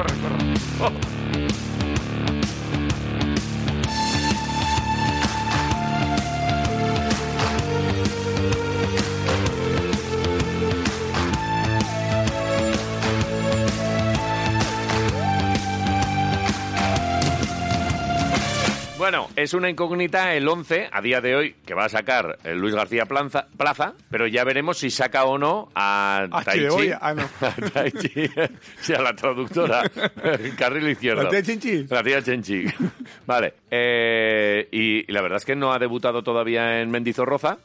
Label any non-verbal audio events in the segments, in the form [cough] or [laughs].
Bueno, es una incógnita el 11 a día de hoy que va a sacar el Luis García Plaza, Plaza, pero ya veremos si saca o no a Ah, Taichi. Ah, no. [laughs] A Taichi, [laughs] sí, a la traductora, el carril izquierdo. ¿La tía Chinchi? La tía Chenchi. [laughs] Vale, eh, y, y la verdad es que no ha debutado todavía en Mendizorroza.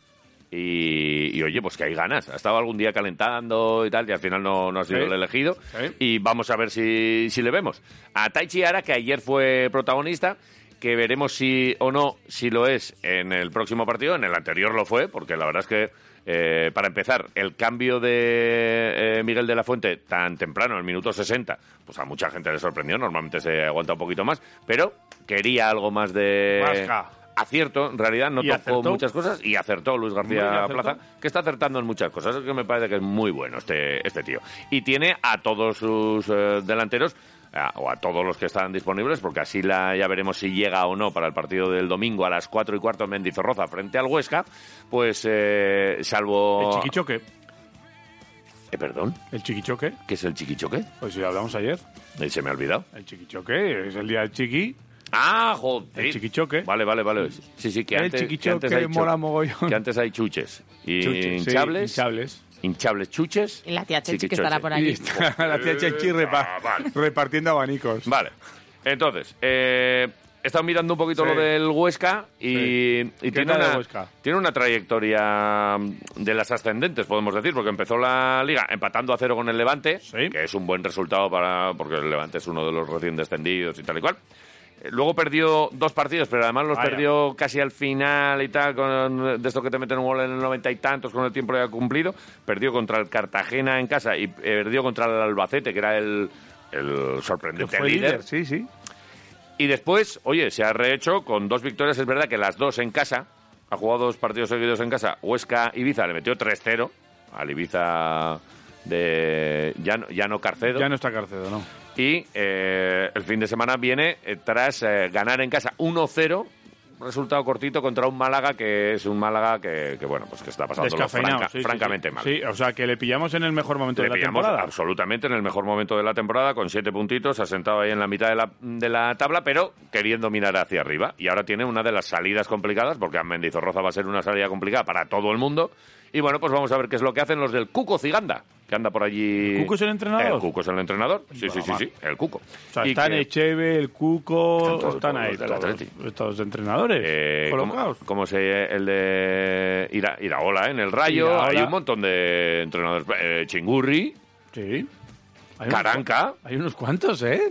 Y, y, oye, pues que hay ganas. Ha estado algún día calentando y tal, y al final no, no ha sido Sí. el elegido. Sí. Y vamos a ver si, si le vemos. A Taichi Ara, que ayer fue protagonista, que veremos si o no, si lo es en el próximo partido. En el anterior lo fue, porque la verdad es que, eh, para empezar, el cambio de eh, Miguel de la Fuente tan temprano, en el minuto 60, pues a mucha gente le sorprendió. Normalmente se aguanta un poquito más, pero quería algo más de. Vasca. Acierto, en realidad no tocó acertó. muchas cosas y acertó Luis García acertó. Plaza, que está acertando en muchas cosas, que me parece que es muy bueno este, este tío. Y tiene a todos sus eh, delanteros, a- o a todos los que están disponibles, porque así la, ya veremos si llega o no para el partido del domingo a las 4 y cuarto en Mendizorroza frente al Huesca, pues eh, salvo... El chiquichoque. Eh, perdón, El chiquichoque. ¿qué es el chiquichoque? Pues si lo hablamos ayer. Eh, Se me ha olvidado. El chiquichoque es el día del chiqui. Ah, joder. El chiquichoque. Vale, vale, vale. Sí, sí, que El antes, que antes hay mola mogollón. Que antes hay chuches. Y Chuches, sí, hinchables. Hinchables. chuches. Y la tía Chechi que estará por está [laughs] la tía Chenchi repa- Ah, vale. repartiendo abanicos. Vale. Entonces, eh, he estado mirando un poquito Sí. lo del Huesca y, Sí. y ¿Qué tiene, tal el una, Huesca? tiene una trayectoria de las ascendentes, podemos decir, porque empezó la liga empatando a cero con el Levante, Sí. que es un buen resultado para porque el Levante es uno de los recién descendidos y tal y cual. Luego perdió dos partidos, pero además los Vaya. perdió casi al final y tal, con, de esto que te meten un gol en el noventa y tantos con el tiempo ya cumplido. Perdió contra el Cartagena en casa y eh, perdió contra el Albacete, que era el, el Que sorprendente fue líder. líder, sí, sí. Y después, oye, se ha rehecho con dos victorias. Es verdad que las dos en casa. Ha jugado dos partidos seguidos en casa. Huesca Ibiza le metió 3-0 al Ibiza de Llano, Llano Carcedo. Ya no está Carcedo, ¿no? Y eh, el fin de semana viene eh, tras eh, ganar en casa 1-0. Resultado cortito contra un Málaga que es un Málaga que, que, bueno, pues que está pasando Descafeinado. sí, sí, francamente sí. mal. Sí, o sea, que le pillamos en el mejor momento Le de la pillamos temporada. absolutamente en el mejor momento de la temporada, con siete puntitos, asentado ahí en la mitad de la, de la tabla, pero queriendo mirar hacia arriba. Y ahora tiene una de las salidas complicadas, porque a Mendizorroza va a ser una salida complicada para todo el mundo. Y bueno, pues vamos a ver qué es lo que hacen los del Cuco Ciganda, que anda por allí. ¿El Cuco es el entrenador? El Cuco es el entrenador. Sí, sí, sí, sí, el Cuco. O sea, están que- Echeve, el Cuco, Están todos- están todos ahí todos, Atleti. estos entrenadores eh, ¿cómo, colocados. cómo se el de Ira, Iraola en el Rayo? Iraola. Hay un montón de entrenadores. Eh, Chingurri, Sí. Hay Caranca, Hay unos cuantos, ¿eh?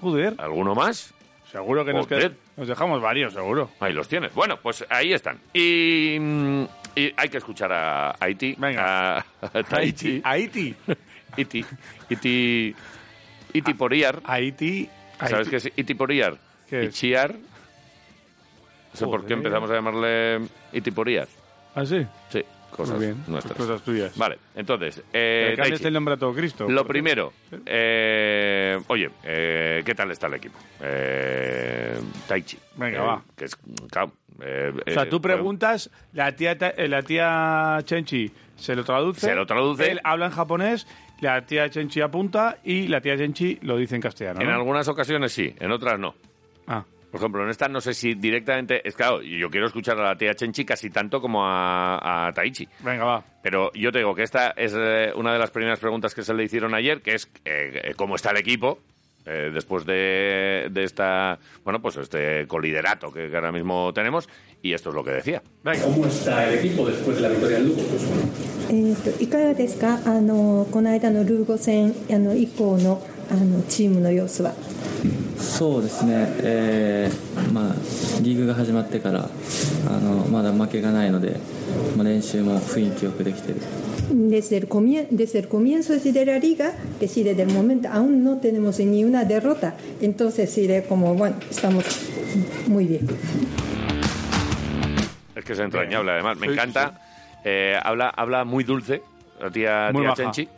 Joder. ¿alguno más? Seguro que nos, Joder. qued- nos dejamos varios, seguro. Ahí los tienes. Bueno, pues ahí están. Y, mm, y hay que escuchar a Haití. Venga. A, a Tahiti. Haití. Iti. Iti. Iti Poriar. Haití. ¿Sabes Haití. qué es Iti Poriar? ¿Qué Y es? Chiar. No sé por qué empezamos a llamarle Iti Poriar. ¿Ah, sí? Sí, cosas Muy bien. nuestras. Cosas tuyas. Vale, entonces. Eh, antes el nombre a todo Cristo. Lo primero, eh, oye, eh, ¿qué tal está el equipo? Eh, Taichi. Venga, Eh, va. Que es, claro, eh, O sea, eh, tú preguntas, la tía, la tía Chenchi se lo traduce. Se lo traduce. Él habla en japonés, la tía Chenchi apunta y la tía Chenchi lo dice en castellano. En algunas ocasiones sí, en otras no. Ah, por ejemplo, en esta no sé si directamente. Es claro, yo quiero escuchar a la tía Chenchi casi tanto como a, a Taichi. Venga, va. Pero yo te digo que esta es eh, una de las primeras preguntas que se le hicieron ayer, que es eh, eh, cómo está el equipo. Eh, después de, de, esta bueno pues este coliderato que, ahora mismo tenemos y esto es lo que decía Venga. ¿Cómo está el equipo después de la victoria en Lugo? えっといかがですかあのこの間のルーゴ戦あの以降のあのチームの様子は。そうですね、えーまあ、リーグが始まってからあのまだ負けがないので、まあ、練習も雰囲気よくできてる Desde el, desde el comienzo de la liga, que si desde el momento aún no tenemos ni una derrota, entonces sí, de como bueno, estamos muy bien. Es que es entrañable, además. Me Sí, encanta. Eh, habla, habla muy dulce, la tía, Muy tía. Chenchi.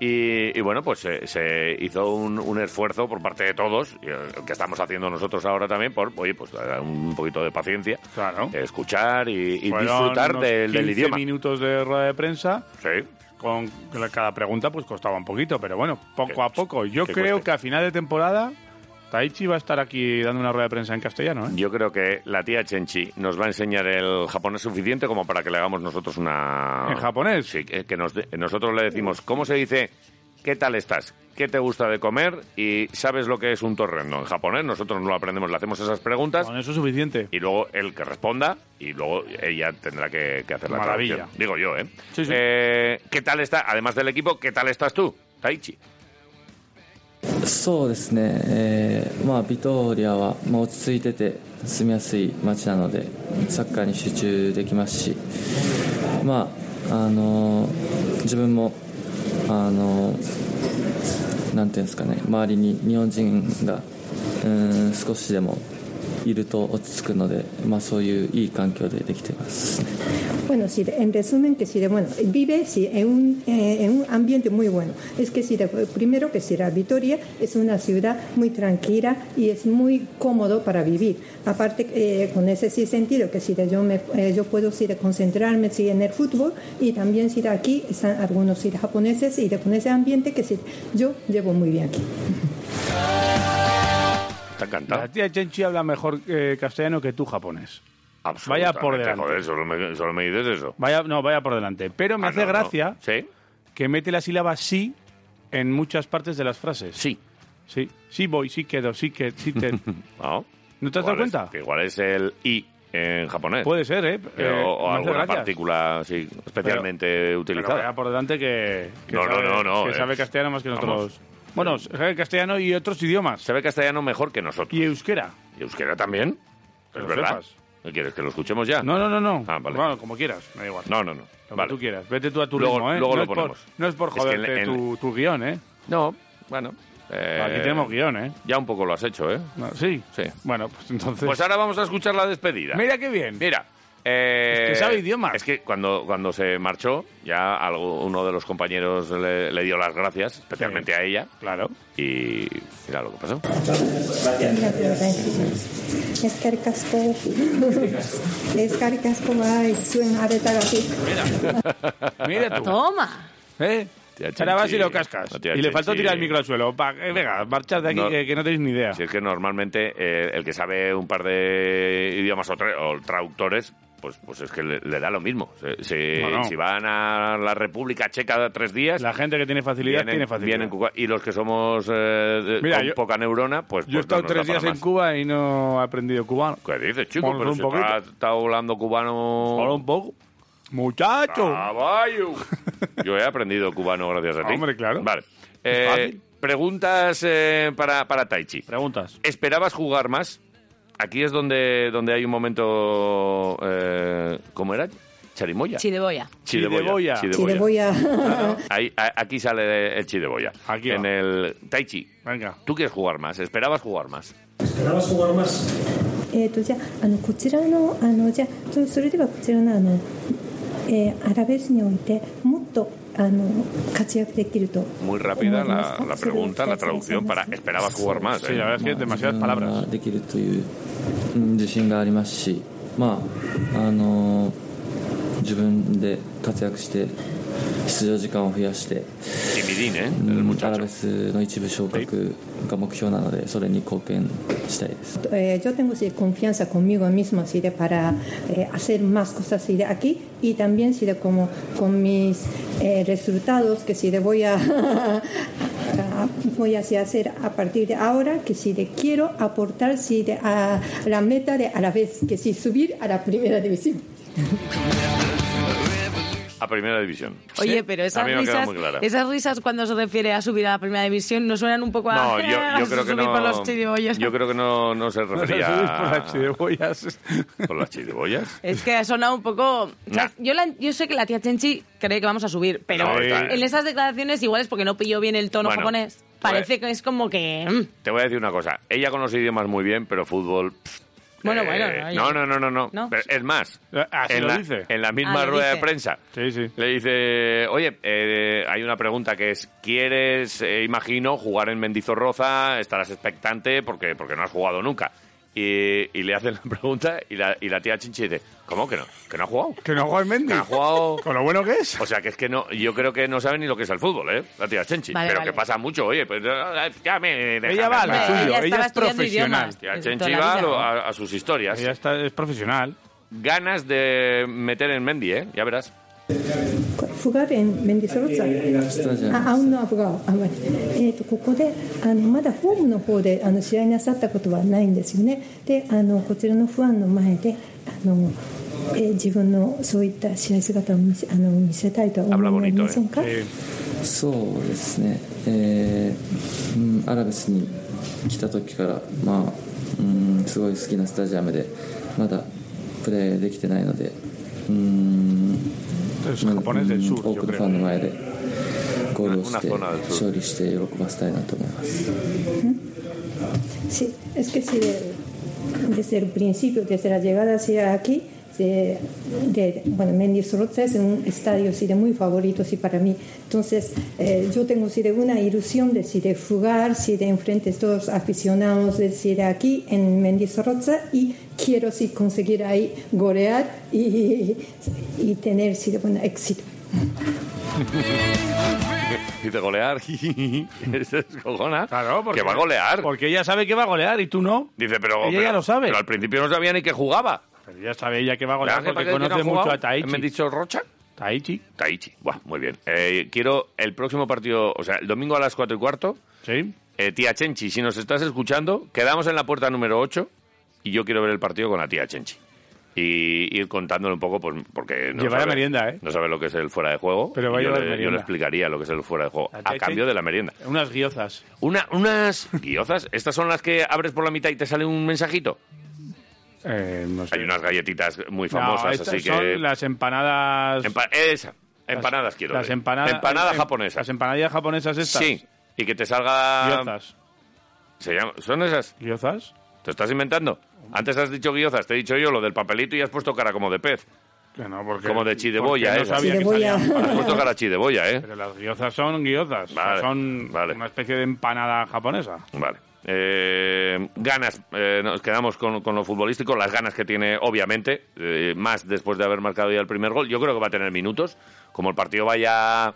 Y, y bueno, pues eh, se hizo un, un esfuerzo por parte de todos, el que estamos haciendo nosotros ahora también, por, oye, pues dar un poquito de paciencia, Claro. escuchar y, disfrutar del, del 15 idioma. minutos de rueda de prensa. Sí. Con cada pregunta pues costaba un poquito, pero bueno, poco a poco. Yo creo cueste. que a final de temporada Taichi va a estar aquí dando una rueda de prensa en castellano, ¿eh? Yo creo que la tía Chenchi nos va a enseñar el japonés suficiente como para que le hagamos nosotros una... ¿En japonés? Sí, que, que nos de- nosotros le decimos, ¿cómo se dice? ¿Qué tal estás? ¿Qué te gusta de comer? Y ¿sabes lo que es un torreno? En japonés nosotros no lo aprendemos, le hacemos esas preguntas Con eso es suficiente. y luego él que responda y luego ella tendrá que, que hacer la Maravilla. traducción. Digo yo, ¿eh? Sí, sí. Eh, ¿Qué tal está? Además del equipo, ¿qué tal estás tú, Taichi? そうですね、えーまあ、ビトーリアは、まあ、落ち着いてて住みやすい街なのでサッカーに集中できますし、まああの自分も、あのなんていうんですかね、周りに日本人がうーん少しでもいると落ち着くので、まあ、そういういい環境でできています。 Bueno, sí, en resumen, que sí, de, bueno, vive sí, en, un, eh, en un ambiente muy bueno. Es que sí, de- primero que sí, la Vitoria es una ciudad muy tranquila y es muy cómodo para vivir. Aparte, eh, con ese sí sentido, que sí, de yo, me, eh, yo puedo sí, de concentrarme sí, en el fútbol y también sí, de aquí están algunos sí, de japoneses y de, con ese ambiente que sí, yo llevo muy bien aquí. Está encantado. La tía Chenchi habla mejor eh, castellano que tú japonés. Vaya por delante. Joder, solo me, solo me dices eso. Vaya, no, vaya por delante. Pero me Ah, hace no, no. gracia Sí, que mete la sílaba sí en muchas partes de las frases. sí. Sí, sí voy, sí quedo, sí que, sí te... [laughs] No. ¿No te has dado Igual es- cuenta? que igual es el i en japonés. Puede ser, ¿eh? Eh, Eh, o, hace alguna partícula sí, especialmente Pero utilizada. vaya por delante que, que No, sabe, no, no, que eh. sabe castellano más que Vamos. Bueno, sabe castellano y otros idiomas. Sabe castellano mejor que nosotros. Y euskera. ¿Y euskera también? Que Es lo verdad. sepas. ¿Qué quieres? ¿Que lo escuchemos ya? No, no, no, no. Ah, vale. Bueno, como quieras, me da igual. no, no. no. Lo Vale. tú quieras. Vete tú a tu Luego- ritmo, ¿eh? luego no lo es por- ponemos. no es por Es que joderte en- tu, tu guion, ¿eh? No, bueno. eh, Aquí tenemos guion, ¿eh? Ya un poco lo has hecho, ¿eh? No, ¿Sí? Sí. Bueno, pues entonces... Pues ahora vamos a escuchar la despedida. Mira qué bien. Mira. Eh, sabe idioma? Es que cuando, cuando se marchó, ya uno de los compañeros le, dio las gracias, especialmente a ella. Claro. Y mira lo que pasó. Mira. Mira tú. Toma. ¿Eh? Ahora vas y lo cascas. Y le faltó tirar el micro al suelo. Pa, eh, venga, marchad de aquí, que, no tenéis ni idea. Si es que normalmente eh, el que sabe un par de idiomas o, o traductores pues, pues es que le, le da lo mismo. Si, si- Bueno. si van a la República Checa tres días, La gente que tiene facilidad vienen, tiene facilidad. vienen y los que somos eh, Mira, con yo- poca neurona, pues, Yo he pues estado tres días en más. Cuba y no he aprendido cubano. ¿Qué dices, chico? Pero un si estás hablando cubano... Hola un poco. ¡Muchacho! ¡Caballo! [laughs] Yo he aprendido cubano gracias a ti. Hombre, claro. Vale. Eh, preguntas eh, para, para Taichi. Preguntas. ¿Esperabas jugar más? Aquí es donde, donde hay un momento... Eh, ¿Cómo era? Charimoya. Chideboya. Chideboya. Sí, le voy a. Ahí, a- aquí sale el chideboya. Aquí va. en el Taichi. Venga. ¿Tú quieres jugar más? ¿Esperabas jugar más? ¿Esperabas jugar más? えっとじゃああのこちらのあのじゃあそそれではこちらのあの、えーアラベスにおいても Muy rápida la, la, pregunta, la traducción para esperabas jugar más. ¿eh? Sí, la verdad es que demasiadas palabras. まああの自分で活躍して出場時間を増やして、 Timidín, ¿eh? う El んアラ muchacho. ベスの一部昇格が目標なのでそれに貢献したいです。 Eh, yo tengo sí, confianza conmigo mismo sí, de, para eh, hacer más cosas sí, de aquí y también sí, de como con mis eh, resultados que sí de voy [laughs] a, a- voy a sí, hacer a partir de ahora que sí de quiero aportar sí, de, a la meta de a la vez que sí subir a la primera división. [laughs] a Primera División. Oye, pero A esas risas, esas risas cuando se refiere a subir a la primera división no suenan un poco a, No, yo, yo [laughs] a creo que subir por los no. chiribollos? Yo creo que no, no se [laughs] refería por las a- chidebollas. por las chiribollas. Es que ha sonado un poco... o sea, Nah. yo, la- yo sé que la tía Chenchi cree que vamos a subir, pero No, en esas declaraciones igual es porque no pilló bien el tono Bueno, japonés. Parece que es como que... mm, Te voy a decir una cosa. Ella con los idiomas muy bien, pero fútbol. pff, Bueno, eh, bueno. No, no, no, no. no. Es más. Así en lo la, dice. En la misma Ah, lo rueda de dice. prensa. Sí, sí. Le dice, oye, eh, hay una pregunta que es, ¿quieres, eh, imagino, jugar en Mendizorroza? Estarás expectante porque, porque no has jugado nunca. Y, y le hacen la [laughs] pregunta y la, y la tía Chinchi dice, ¿cómo que no? ¿Que no ha jugado? Que no juega en Mendy. Que no ha jugado... [laughs] Con lo bueno que es. O sea, que es que no, yo creo que no sabe ni lo que es el fútbol, ¿eh? La tía Chenchi. Vale, pero vale. que pasa mucho, oye, pues eh, ya me... déjame Ella va a lo suyo, ella es profesional. idiomas. Tía la va a- a sus historias. Ella está, es profesional. Ganas de meter en Mendy, ¿eh? Ya verás. これフガレンメンディソロッツァスタジアムあアウンのアフガオあまりえー、とここであのまだホームの方であの試合なさったことはないんですよね。であのこちらのファンの前であの、えー自分のそういった試合姿を見せあの見せたいとは思いませんか、Eh, そうですね、えーうん、アラベスに来た時から、まあうん、すごい好きなスタジアムでまだプレーできてないのでうん、多くのフ.ァンの前でゴールをして.勝利して喜ばせたいなと思います。Sí, es que si de- desde el principio, desde la llegada hacia aquí, de, de- bueno, Mendy Sorotza es un estadio sí, de muy favorito sí, para mí. Entonces, eh, yo tengo sí, de una ilusión de, sí, de jugar, sí, de enfrente a estos aficionados de, sí, de aquí en Sorotza y quiero sí, conseguir ahí golear y, y tener sí, de buen éxito. [laughs] Dice golear. [laughs] Se descojona. Claro, porque, Que va a golear. Porque ella sabe que va a golear y tú no. Dice, pero. Ella pero- ya lo sabe. Pero al principio no sabía ni que jugaba. Pero ya sabe ella que va a ¿Verdad golear que porque para que conoce no mucho jugado? a Taichi. ¿Me han dicho Rocha? Taichi, Taichi. Buah, muy bien. Eh, quiero el próximo partido, o sea, el domingo a las 4 y cuarto. sí. Eh, tía Chenchi, si nos estás escuchando, quedamos en la puerta número 8 y yo quiero ver el partido con la tía Chenchi. Y ir contándole un poco, pues, porque no Llevará sabe, merienda, ¿eh? no sabe lo que es el fuera de juego. Pero va yo, llevar le, yo le explicaría lo que es el fuera de juego, La a cambio de la merienda. Unas guiozas. Una, unas guiozas, estas son las que abres por la mitad y te sale un mensajito. Eh, no sé. Hay unas galletitas muy No, famosas, estas así que... las empanadas. Empa- esa, las- empanadas quiero Las empanadas. Empanadas em- japonesas. Las empanadillas japonesas estas. Sí, y que te salga... Guiozas. Se llama- ¿Son esas? ¿Guiozas? ¿Te estás inventando? Antes has dicho guiozas, te he dicho yo lo del papelito y has puesto cara como de pez. Que no, porque, Como de chideboya, porque ¿eh? No sabía que. Has puesto cara chideboya, ¿eh? Pero las guiozas son guiozas. o sea, Vale, son vale. una especie de empanada japonesa. Vale. Eh, ganas, eh, nos quedamos con, con lo futbolístico, las ganas que tiene, obviamente, eh, más después de haber marcado ya el primer gol. Yo creo que va a tener minutos. Como el partido vaya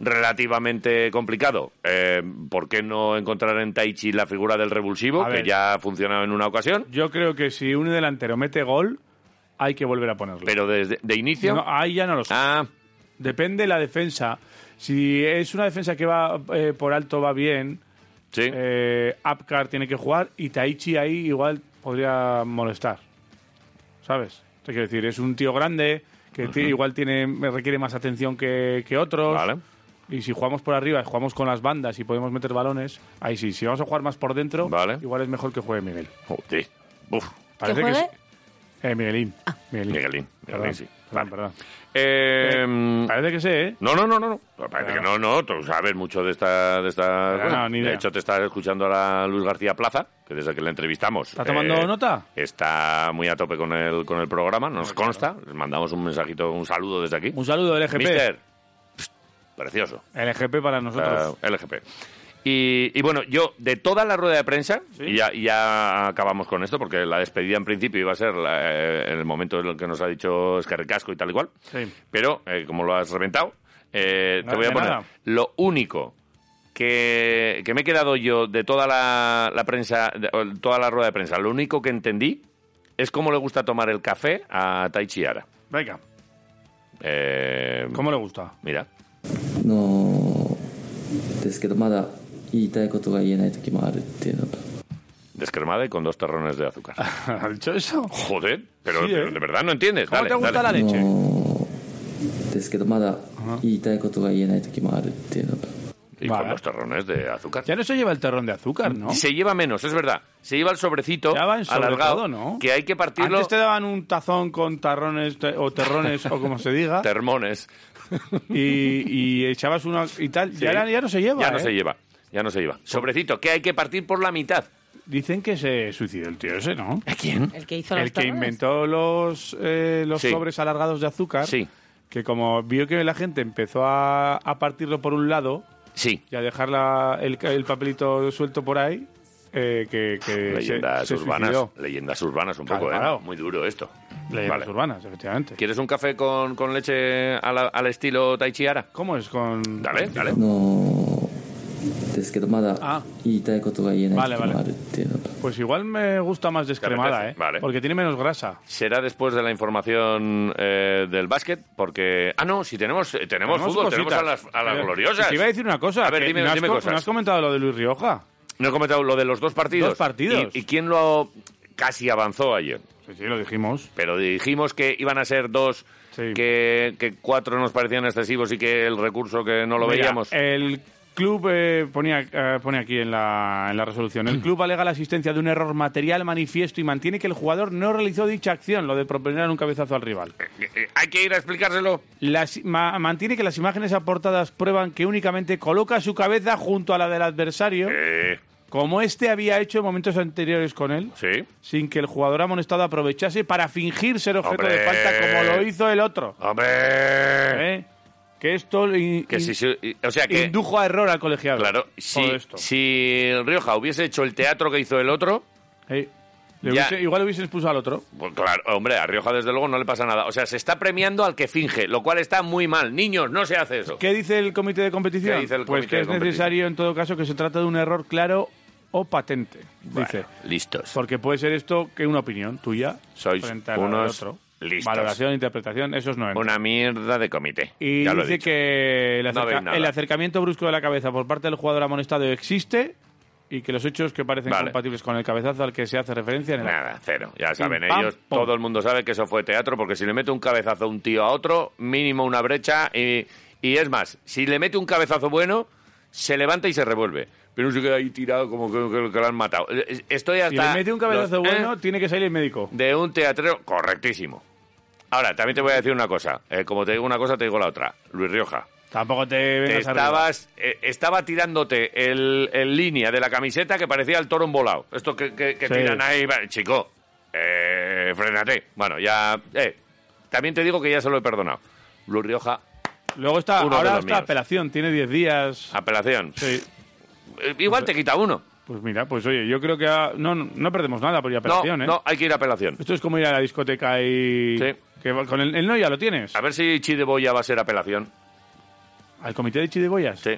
relativamente complicado, eh, ¿por qué no encontrar en Taichi la figura del revulsivo, A que ver. ya ha funcionado en una ocasión? Yo creo que si un delantero mete gol, hay que volver a ponerlo. Pero desde de inicio... No, ahí ya no lo sé. Ah, Depende la defensa. Si es una defensa que va por alto, va bien. Sí. Eh, Apcar tiene que jugar y Taichi ahí igual podría molestar. ¿Sabes? Te quiero decir, es un tío grande que igual tiene requiere más atención que, que otros. Vale. Y si jugamos por arriba, jugamos con las bandas y podemos meter balones, ahí sí. Si vamos a jugar más por dentro, Vale. igual es mejor que juegue Miguel. Joder. Uf. Parece juegue? sí. Eh, Miguelín. Miguelín. Miguelín. Perdón, Miguelín, sí. Vale. perdón. Eh, Parece que sé, ¿eh? No, no, no, no. no. Parece que no, no. Tú sabes mucho de esta... De, esta No, no, ni de hecho, te está escuchando ahora Luis García Plaza, que desde que le entrevistamos... ¿Está tomando eh, nota? Está muy a tope con el, con el programa, nos consta. Les mandamos un mensajito, un saludo desde aquí. Un saludo LGP. Mister, pst, precioso. LGP para nosotros. Ah, LGP. Y, y bueno, yo de toda la rueda de prensa, Sí. y ya, y ya acabamos con esto, porque la despedida en principio iba a ser la- eh, en el momento en el que nos ha dicho Escarricasco y tal y cual, Sí. pero eh, como lo has reventado, eh, No, te voy a de poner nada. lo único que, que me he quedado yo de toda la, la prensa, de- o toda la rueda de prensa, lo único que entendí es cómo le gusta tomar el café a Taichi Ara. Venga, Eh, ¿cómo le gusta? Mira, のですけどまだ 言いたいことが言えない時もあるっていうのと descremada y con dos terrones de azúcar. ¿Ha dicho eso? Joder, pero, Sí, pero ¿eh? de verdad no entiendes. ¿Cómo Dale, te gusta dale. la leche? の ですけどまだ言いたいことが言えない時もあるっていうのが Y Vale. con los terrones de azúcar. Ya no se lleva el terrón de azúcar, ¿no? Se lleva menos, es verdad. Se lleva el sobrecito Ya va en sobre alargado, todo, ¿no? que hay que partirlo... Antes te daban un tazón con tarrones te- o terrones o como se diga Termones. y, y echabas uno y tal. Sí. Ya, ahora- ya no se lleva. Ya no ¿eh? se lleva. Ya no se lleva. Sobrecito, que hay que partir por la mitad. Dicen que se suicidó el tío ese, ¿no? ¿A quién? El que hizo los El que terrones. inventó los, eh, los Sí. sobres alargados de azúcar. Sí. Que como vio que la gente empezó a, a partirlo por un lado Sí. y a dejar la- el, el papelito suelto por ahí, eh, que, que Leyendas se, urbanas. suicidó. Leyendas urbanas un Claro, poco, ¿eh? claro. Muy duro esto. Leyendas Vale. urbanas, efectivamente. ¿Quieres un café con, con leche a la- al estilo Taichiara? ¿Cómo es con...? Dale, dale. あのですけどまだあ言いたいことが言えない時もあるっていうのが Pues igual me gusta más descremada, ¿eh? Vale. Porque tiene menos grasa. Será después de la información eh, del básquet, porque... Ah, no, si tenemos, eh, tenemos, fútbol, tenemos a las, a las Eh, gloriosas. Te iba a decir una cosa. A ver, que dime, no has dime co- cosas. No has comentado lo de Luis Rioja. No he comentado lo de los dos partidos. Dos partidos. ¿Y, y quién lo casi avanzó ayer? Sí, sí, lo dijimos. Pero dijimos que iban a ser dos, Sí. que, que cuatro nos parecían excesivos y que el recurso que no lo Mira, veíamos. El club eh, ponía, eh, pone aquí en la, en la resolución. El [clears throat] club alega la existencia de un error material manifiesto y mantiene que el jugador no realizó dicha acción, lo de proponer un cabezazo al rival. Eh, eh, Hay que ir a explicárselo. Las- ma- mantiene que las imágenes aportadas prueban que únicamente coloca su cabeza junto a la del adversario, Eh, como este había hecho en momentos anteriores con él, sí. sin que el jugador amonestado aprovechase para fingir ser objeto de Hombre. falta como lo hizo el otro. ¡Hombre! Que esto in- Que si, o sea que... indujo a error al colegiado. Claro, si, esto. si Rioja hubiese hecho el teatro que hizo el otro, le hubiese- igual le hubiesen expulsado al otro. pues claro, hombre, a Rioja desde luego no le pasa nada. O sea, se está premiando al que finge, lo cual está muy mal. Niños, no se hace eso. ¿Qué dice el comité de competición? ¿Qué dice el pues que es necesario en todo caso que se trata de un error claro o patente, dice. Listos. Porque puede ser esto que una opinión tuya Sois unos otro. Listos. Valoración, interpretación, esos no entran. Una mierda de comité. Y Ya lo he dice dicho. que el, acerca- acercamiento brusco de la cabeza por parte del jugador amonestado existe y que los hechos que parecen Vale. compatibles con el cabezazo al que se hace referencia en el Nada, cero. Ya saben ellos, todo el mundo sabe que eso fue teatro, porque si le mete un cabezazo a un tío a otro, mínimo una brecha. Y, y es más, si le mete un cabezazo bueno, se levanta y se revuelve. Pero no se queda ahí tirado como que, que- que lo han matado. Eh, Estoy hasta. Si le mete un cabezazo los- bueno, ¿eh? tiene que salir el médico. de un teatrero correctísimo. Ahora, también te voy a decir una cosa. Eh, como te digo una cosa, te digo la otra. Luis Rioja. Tampoco te Te vengas arriba. estabas, eh, estaba tirándote el, el línea de la camiseta que parecía el toro volado. Esto que, que- que Sí. tiran ahí, chico, eh, frénate. Bueno, ya, eh, también te digo que ya se lo he perdonado. Luis Rioja, Luego está, ahora está míos. apelación, tiene 10 días. apelación. Sí. Eh, Igual te quita uno. Pues mira, pues oye, yo creo que ah, no, no perdemos nada por ir a No, apelación, ¿eh? no, hay que ir a apelación. Esto es como ir a la discoteca y... Sí. Que va- con el, el no ya lo tienes. A ver si Chideboya va a ser apelación. ¿Al comité de Chidebollas? Sí.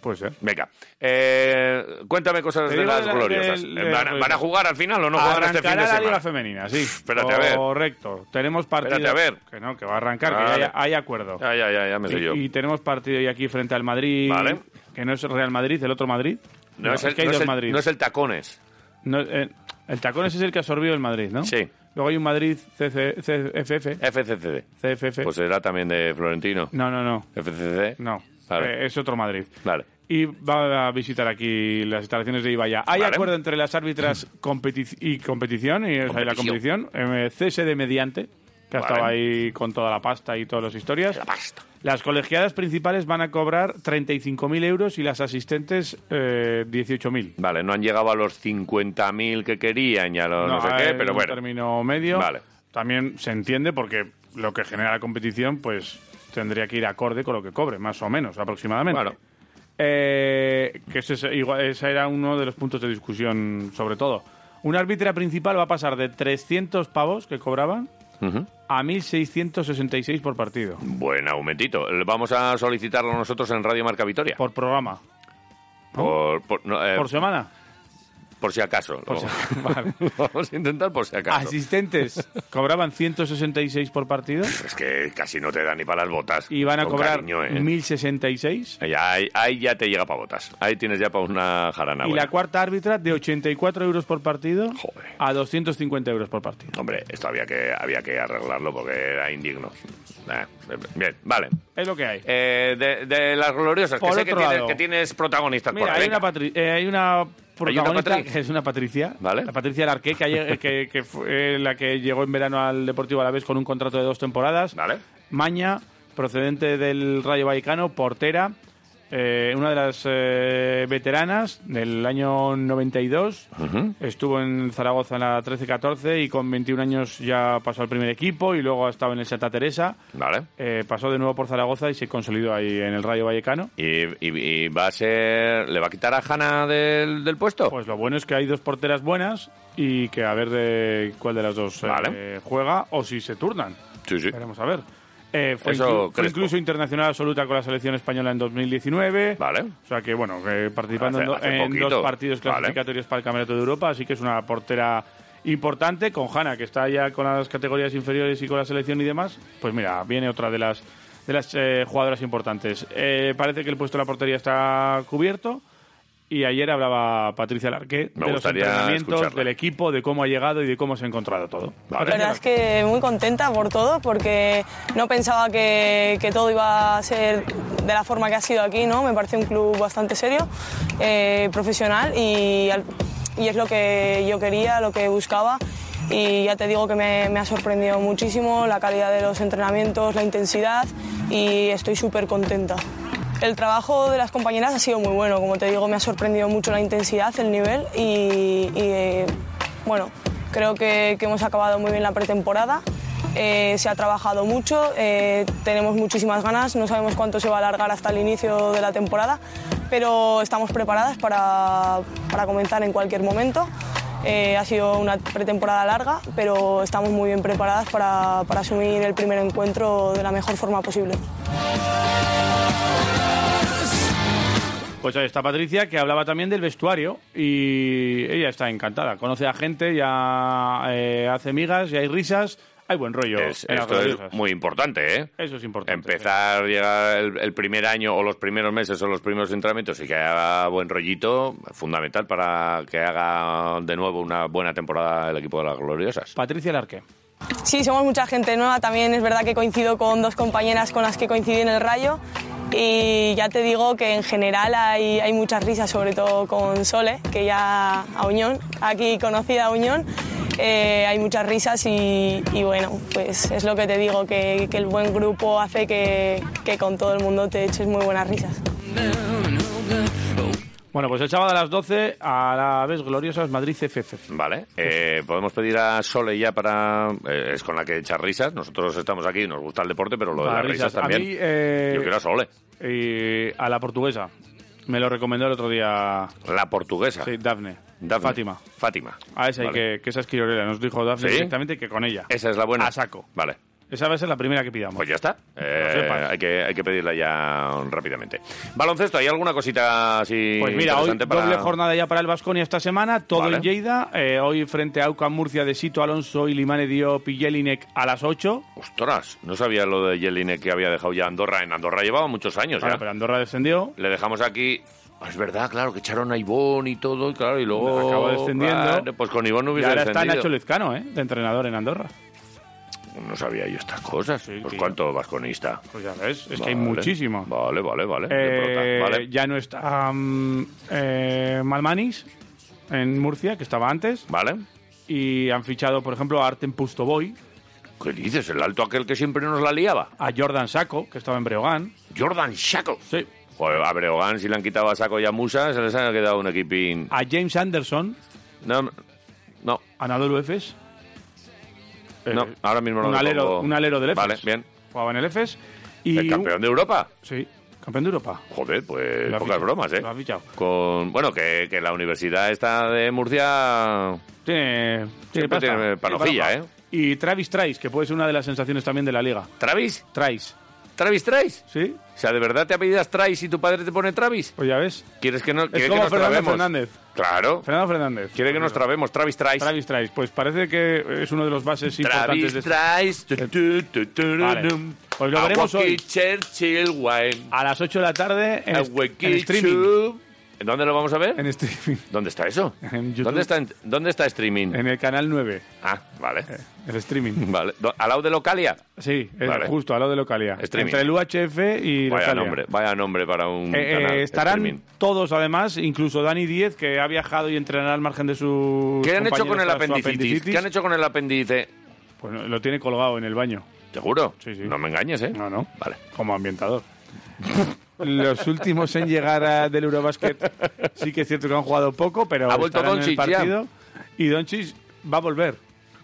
Pues ser. Venga, eh, cuéntame cosas Te de digo las de la- gloriosas. del- Eh, del- ¿Van, van a jugar al final o no juegan este fin Arrancará de la semana? Liga Femenina, sí. Espérate, a ver. Correcto. Tenemos partido... Espérate, a ver. Que no, que va a arrancar, Vale. que ya hay, hay acuerdo. Ya, ya, ya, ya me sé yo. Y, y tenemos partido hoy aquí frente al Madrid, Vale. Que no es Real Madrid, el otro Madrid. No, es el, que hay no es dos el- Madrid. no es el Tacones. No, eh, el Tacones es el que absorbió el Madrid, ¿no? Sí. Luego hay un Madrid CC, CFF. FCCD. CFF. Pues será también de Florentino. no, no, no. FCCD. No. Vale. Eh, es otro Madrid. Vale. Y va a visitar aquí las instalaciones de Ibaya. Hay Vale. acuerdo entre las árbitras [clears throat] competi- y competición, y o sea, y la Competición. competición. eh, CSD mediante, que ha Vale. estado ahí con toda la pasta y todas las historias. La pasta. Las colegiadas principales van a cobrar 35.000 euros y las asistentes eh, 18.000. Vale, no han llegado a los 50.000 que querían y a los no, sé qué, pero bueno. término medio. Vale. También se entiende porque lo que genera la competición, pues tendría que ir acorde con lo que cobre, más o menos, aproximadamente. Bueno. Eh, que ese, es- igual, ese era uno de los puntos de discusión, sobre todo. Una árbitra principal va a pasar de 300 pavos que cobraban Ujú. a 1.666 por partido, Buen aumentito. Vamos a solicitarlo nosotros en Radio Marca Vitoria. por programa. Por, por- no, eh, ¿Por semana? Por si acaso. Por Lo- si- vale. [laughs] Vamos a intentar por si acaso. Asistentes [laughs] cobraban 166 por partido Es que casi no te da ni para las botas. y van a Con cobrar cariño, ¿eh? 1066. Ya, ahí, ahí ya te llega para botas. Ahí tienes ya para una jarana. Y buena. la cuarta árbitra de 84 euros por partido Joder. a 250 euros por partido. Hombre, esto había que, había que arreglarlo porque era indigno. Eh, bien, vale. Es lo que hay. Eh, de, de las gloriosas, que Por sé que lado. que tienes protagonistas por ahí. hay una, eh, hay una protagonista que es una Patricia, Vale. la Patricia Larqué, que, ayer- que, que fue la que llegó en verano al Deportivo Alavés con un contrato de dos temporadas. Vale. Maña, procedente del Rayo Vallecano, portera, eh, una de las eh, veteranas del año 92. Ujú. Estuvo en Zaragoza en la 13-14 y con 21 años ya pasó al primer equipo y luego ha estado en el Santa Teresa. Vale. Eh, pasó de nuevo por Zaragoza y se consolidó ahí en el Rayo Vallecano. ¿Y, y- y va a ser. ¿Le va a quitar a Hanna del, del puesto? Pues lo bueno es que hay dos porteras buenas y que a ver de cuál de las dos eh, Vale. juega o si se turnan. sí, sí. Veremos a ver. Eh, fue, inclu- incluso internacional absoluta con la selección española en 2019. Vale. O sea que, bueno, que participando Hace- en, do- hace en poquito. dos partidos Vale. clasificatorios para el Campeonato de Europa, así que es una portera importante. Con Hanna, que está ya con las categorías inferiores y con la selección y demás, pues mira, viene otra de las, de las eh, jugadoras importantes. Eh, parece que el puesto de la portería está cubierto. Y ayer hablaba Patricia Larqué Me de los entrenamientos, escucharla. del equipo, de cómo ha llegado y de cómo se ha encontrado todo. Vale. La verdad es que muy contenta por todo porque no pensaba que, que todo iba a ser de la forma que ha sido aquí, ¿no? Me parece un club bastante serio, eh, profesional y, y es lo que yo quería, lo que buscaba y ya te digo que me, me ha sorprendido muchísimo la calidad de los entrenamientos, la intensidad y estoy súper contenta. El trabajo de las compañeras ha sido muy bueno, como te digo, me ha sorprendido mucho la intensidad, el nivel y, eh, bueno, creo que, hemos acabado muy bien la pretemporada. Eh, se ha trabajado mucho, eh, tenemos muchísimas ganas, no sabemos cuánto se va a alargar hasta el inicio de la temporada, pero estamos preparadas para, para comenzar en cualquier momento. Ha sido una pretemporada larga, pero estamos muy bien preparadas para, para asumir el primer encuentro de la mejor forma posible. Pues ahí está Patricia, que hablaba también del vestuario y ella está encantada. Conoce a gente, ya eh, hace migas, ya hay risas, hay buen rollo. Es- en las esto es muy importante, ¿eh? Eso es importante. Empezar, llegar el, el primer año o los primeros meses o los primeros entrenamientos y que haga buen rollito, fundamental para que haga de nuevo una buena temporada el equipo de las gloriosas. Patricia Larque. Sí, somos mucha gente nueva. También es verdad que coincido con dos compañeras con las que coincidí en el Rayo. Y ya te digo que en general hay, muchas risas, sobre todo con Sole, que ya a Uñón, aquí conocida a Uñón. eh, hay muchas risas y, bueno, pues es lo que te digo, que, que el buen grupo hace que, que con todo el mundo te eches muy buenas risas. Bueno, pues el sábado a las 12, a la vez gloriosas Madrid CFF. Vale, eh, podemos pedir a Sole ya para... eh, es con la que echar risas, nosotros estamos aquí, nos gusta el deporte, pero lo de las risas, risas. A también. mí, eh, Yo quiero a Sole, Y a la portuguesa. Me lo recomendó el otro día la portuguesa. sí, Dafne. Dafne. Fátima. Fátima. A esa, y Vale. que, que esa es Quirolera. Nos dijo Dafne ¿Sí? directamente que con ella. Esa es la buena. A saco. Vale. Esa va a ser la primera que pidamos. Pues ya está. Eh, hay, que, hay que pedirla ya rápidamente. Baloncesto, ¿hay alguna cosita así Pues mira, hoy para- doble jornada ya para el Vasconia esta semana, todo Vale. en Lleida. eh, hoy frente a Aucas Murcia de Sito Alonso y Limane Diop y Jelinek a las 8. Ostras, no sabía lo de Jelinek que había dejado ya Andorra. En Andorra llevaba muchos años ya. pero Andorra descendió. Le dejamos aquí... Es verdad, claro, que echaron a Ivón y todo, y claro, y luego... Acabó descendiendo. Claro, pues con Ivón no Y hubiese ahora está. Nacho Lezcano, ¿eh? De entrenador en Andorra. No sabía yo estas cosas. Sí, pues cuánto vasconista. Pues ya ves, es que hay muchísimo. Vale, vale, vale. Eh, vale. Ya no está mm, eh, Malmanis en Murcia, que estaba antes. Vale. Y han fichado, por ejemplo, a Artem Pustoboy, ¿Qué dices? ¿El alto aquel que siempre nos la liaba? a Jordan Saco, que estaba en Breogán. Jordan Shackle. Sí. Joder, a Breogán, si le han quitado a Saco y a Musa, se les ha quedado un equipín. A James Anderson, No, no, a Nadolu Efes. Eh, no, ahora mismo no un lo alero, pongo. un alero del Efes. Vale, bien. Jugaba en el Efes. Y ¿El campeón de Europa? Sí, campeón de Europa. Joder, pues pocas bromas, ¿eh? Lo ha fichado. Con, bueno, que, que la universidad esta de Murcia... Tiene, tiene pasta. tiene panofilla, Tiene ¿eh? Y Travis Trice, que puede ser una de las sensaciones también de la liga. ¿Travis? Trice. ¿Travis Travis? ¿Sí? O sea, ¿de verdad te apellidas Travis y tu padre te pone Travis? Pues ya ves. ¿Quieres que, no, Es quiere que como nos Fernando trabemos? Fernández. Claro. Fernando Fernández. Quiere que nos trabemos. Travis Travis. Travis Trice. Pues parece que es uno de los bases importantes de Travis este- Travis. Tu, Vale. dum. Pues lo veremos hoy. Churchill wine. A las 8 de la tarde en, en streaming. Chu. ¿Dónde lo vamos a ver? En streaming. ¿Dónde está eso? [laughs] En YouTube. ¿Dónde está, en- ¿Dónde está streaming? En el canal 9. Ah, vale. El streaming. [laughs] Vale. ¿Al lado de Localia? Sí, es Vale. justo al lado de Localia. Streaming. Entre el UHF y Vaya Localia. nombre, vaya nombre para un Eh, eh, canal estarán streaming. todos, además, incluso Dani Díez, que ha viajado y entrenará al margen de su. ¿Qué han hecho con el apendicitis? ¿Qué han hecho con el apéndice? Pues no, lo tiene colgado en el baño. ¿Seguro? Sí, sí. No me engañes, ¿eh? No, no. Vale. Como ambientador. [laughs] Los últimos en llegar a- del Eurobasket sí que es cierto que han jugado poco, pero Ha vuelto en Doncic ya. partido. Y Doncic va a volver.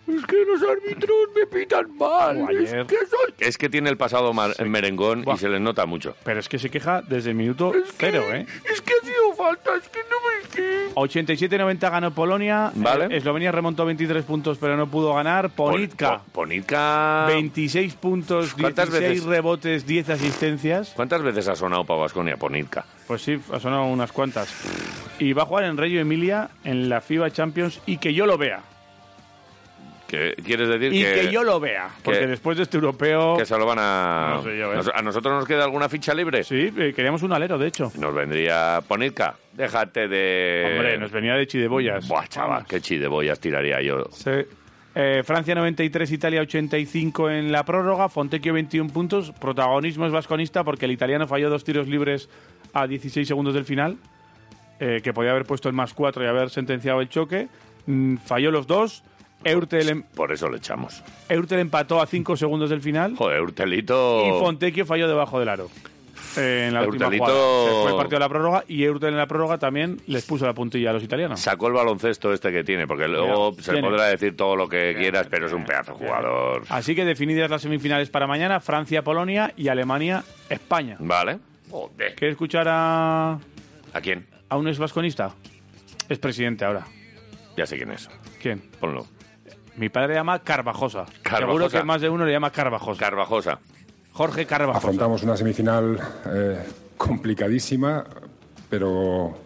Es que los árbitros me pitan mal. Como ayer. Es, que soy- es que tiene el pasado mar- merengón Buah. y se les nota mucho. Pero es que se queja desde el minuto cero, ¿eh? Es que ha sido falta, es que no me... que- 87-90 ganó Polonia. Vale. Eh, Eslovenia remontó 23 puntos, pero no pudo ganar. Ponitka, Pon- Ponitka... 26 puntos, ¿Cuántas 16 veces? rebotes, 10 asistencias. ¿Cuántas veces ha sonado para Vasconia Ponitka? Pues sí, ha sonado unas cuantas. Y va a jugar en Reggio Emilia en la FIBA Champions y que yo lo vea. ¿Qué quieres decir Y que, que yo lo vea. Porque que- después de este europeo... que se lo van a... No sé yo, ¿eh? Nos- ¿A nosotros nos queda alguna ficha libre? Sí, eh, queríamos un alero, de hecho. Nos vendría Ponitka. Déjate de... Hombre, nos venía de Chidebollas. Buah, chaval, qué chideboyas tiraría yo. Sí. Eh, Francia 93, Italia 85 en la prórroga, Fontecchio 21 puntos, protagonismo es vasconista porque el italiano falló dos tiros libres a 16 segundos del final, eh, que podía haber puesto el más 4 y haber sentenciado el choque, Mm, falló los dos, Eurtel, em- Por eso le echamos. Eurtel empató a 5 segundos del final Joder, Urtelito... y Fontecchio falló debajo del aro. en la última Eurtelito- jugada. Se fue el partido a la prórroga y Eurtel en la prórroga también les puso la puntilla a los italianos. Sacó el baloncesto este que tiene, porque luego Mira, se tiene. podrá decir todo lo que quieras, pero es un pedazo de jugador. Así que definidas las semifinales para mañana, Francia-Polonia y Alemania-España. Vale. Joder. ¿Quieres escuchar a, ¿A quién? a un ex vasconista? Es presidente ahora. Ya sé quién es. ¿Quién? Ponlo. Mi padre le llama Carvajosa. Carvajosa. Seguro que más de uno le llama Carvajosa. Carvajosa. Jorge Carvajosa. Afrontamos una semifinal eh, complicadísima, pero,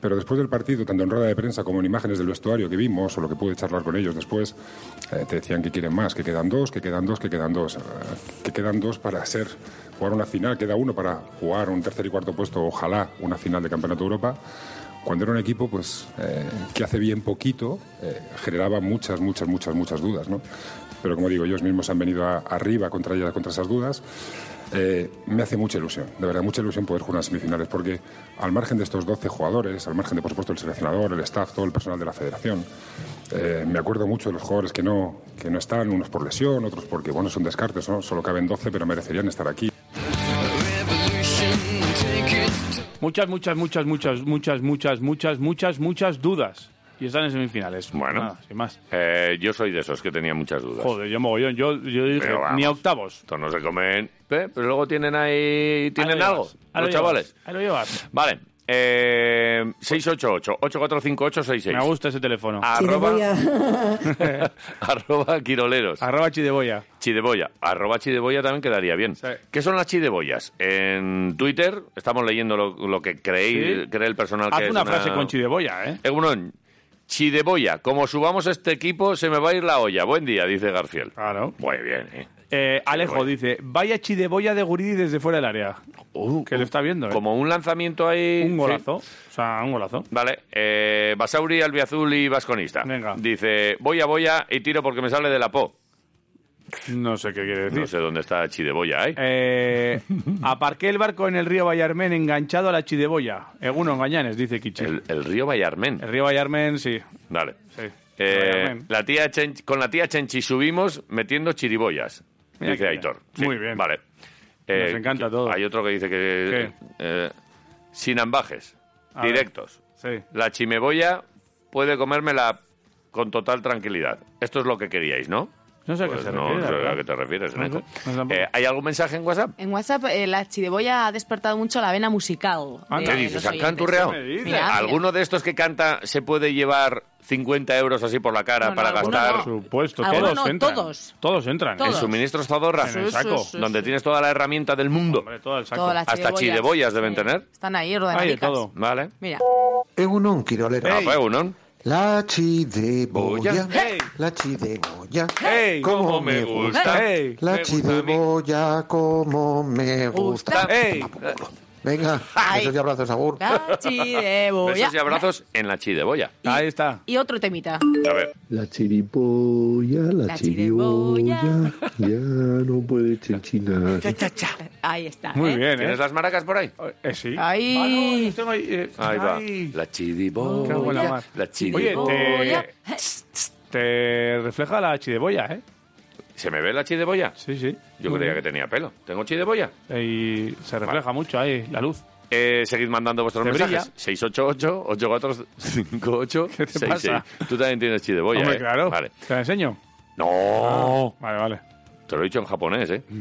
pero después del partido, tanto en rueda de prensa como en imágenes del vestuario que vimos o lo que pude charlar con ellos después, eh, te decían que quieren más, que quedan dos, que quedan dos, que quedan dos, eh, que quedan dos para ser jugar una final, queda uno para jugar un tercer y cuarto puesto, ojalá una final de Campeonato de Europa. Cuando era un equipo pues, eh, que hace bien poquito, eh, generaba muchas, muchas, muchas, muchas dudas. ¿no? Pero como digo, ellos mismos han venido arriba contra, ellas- contra esas dudas. Eh, me hace mucha ilusión, de verdad, mucha ilusión poder jugar unas semifinales, porque al margen de estos 12 jugadores, al margen de, por supuesto, el seleccionador, el staff, todo el personal de la federación, me acuerdo mucho de los jugadores que no, que no están, unos por lesión, otros porque, bueno, son descartes, ¿no? Solo caben 12, pero merecerían estar aquí. Muchas, muchas, muchas, muchas, muchas, muchas, muchas, muchas, muchas dudas. Y están en semifinales. Bueno. Nada, sin más. Eh, yo soy de esos que tenía muchas dudas. Joder, yo mogollón. Yo, yo dije, Pero vamos. ni a octavos. Estos no se comen. ¿eh? Pero luego tienen ahí. ¿Tienen algo? llevas, ahí lo Los llevas, chavales. Ahí lo llevas. Vale. Eh, 688-845866. Me gusta ese teléfono. Arroba, [laughs] arroba quiroleros. Arroba Chideboya. Chideboya. Arroba chideboya también quedaría bien. Sí. ¿Qué son las chideboyas? En Twitter estamos leyendo lo, lo que creéis, Sí. cree el personal que Haz es una frase con Chideboya, ¿eh? Egunon, chideboya. Como subamos este equipo se me va a ir la olla. Buen día, dice Garfield. Claro. Muy bien, ¿eh? Eh, Alejo dice, vaya Chideboya de Guridi desde fuera del área. que lo está viendo, ¿eh? Como un lanzamiento ahí... Un sí. golazo. O sea, un golazo. Vale, eh, Basauri, Albiazul y Vasconista. Venga. Dice, voy a boya y tiro porque me sale de la po. No sé qué quiere decir. No sé dónde está Chideboya, ¿eh? Eh, aparqué el barco en el río Vallarmen enganchado a la Chideboya. Eguno Engañanes, dice Kichi. El, el río Vallarmen. El río Vallarmen, sí. Vale. sí. Eh, la tía Chen- con la tía Chenchi subimos metiendo chiriboyas, Mira dice Aitor. Muy bien. Vale. Nos encanta todo. Hay otro que dice que... eh, sin ambajes, A ver. directos. Sí. La chimeboya puede comérmela con total tranquilidad. Esto es lo que queríais, ¿no? No sé a qué Pues se no refiere. sé la a qué te refieres, No, no. Eh, ¿Hay algún mensaje en WhatsApp? En WhatsApp, eh, la chideboya ha despertado mucho la vena musical. Ah, ¿Qué dices? ¿Han canturreado? ¿Alguno de estos que canta se puede llevar 50 euros así por la cara No, no, para alguno gastar Por supuesto, Alguno todos no, entran. todos. Todos entran. Todos. en suministros Zadorra? En el saco. Sí, sí, sí, donde sí. tienes toda la herramienta del mundo. Hombre, todo el saco. Todas las Hasta chidebollas deben tener. Están ahí de ordenadicas. todo. Vale. Mira. Egunon, Quirolero. Ah, pues, uno. La chideboya. Hey. La chideboya. ¡Ey! Cómo me gusta. ¡Ey! La chideboya, como me gusta. Venga, [laughs] Ay. besos y abrazos, Agur. La chideboya. [laughs] Besos y abrazos en la chideboya. Y- Ahí está. Y otro temita. A ver. La chiriboya, la, La chiriboya, chiriboya. ya no puede chinchinar. Ahí está. Muy ¿eh? bien, ¿eh? ¿Tienes las maracas por ahí? Eh, sí. Ahí. Ah, no, yo tengo ahí, eh, Ahí va. La buena mar. La Oye, te, te refleja la chideboya, ¿eh? ¿Se me ve la chidiboya? Sí, sí. Yo creía que tenía pelo. ¿Tengo chidiboya? Y se refleja mucho ahí la luz. Eh, seguid mandando vuestros Te mensajes. 688-8458-66. ¿Qué te pasa? Tú también tienes chideboya, Hombre, ¿eh? claro. Vale. ¿Te la enseño? No. Vale, vale. Te lo he dicho en japonés, ¿eh? [laughs]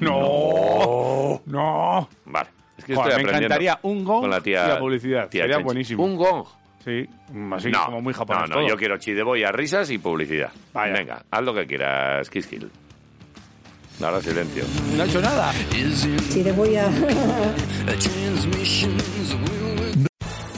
No. No. Vale. Es que Joder, estoy me encantaría un gong con la tía, y la publicidad. tía Sería Chenchi. buenísimo. ¿Un gong? Sí, así no, como muy japonés No, no, todo. yo quiero chideboya, risas y publicidad. Vaya. Venga, haz lo que quieras, Kiskill. Ahora silencio. No he hecho nada. Chideboya. [laughs]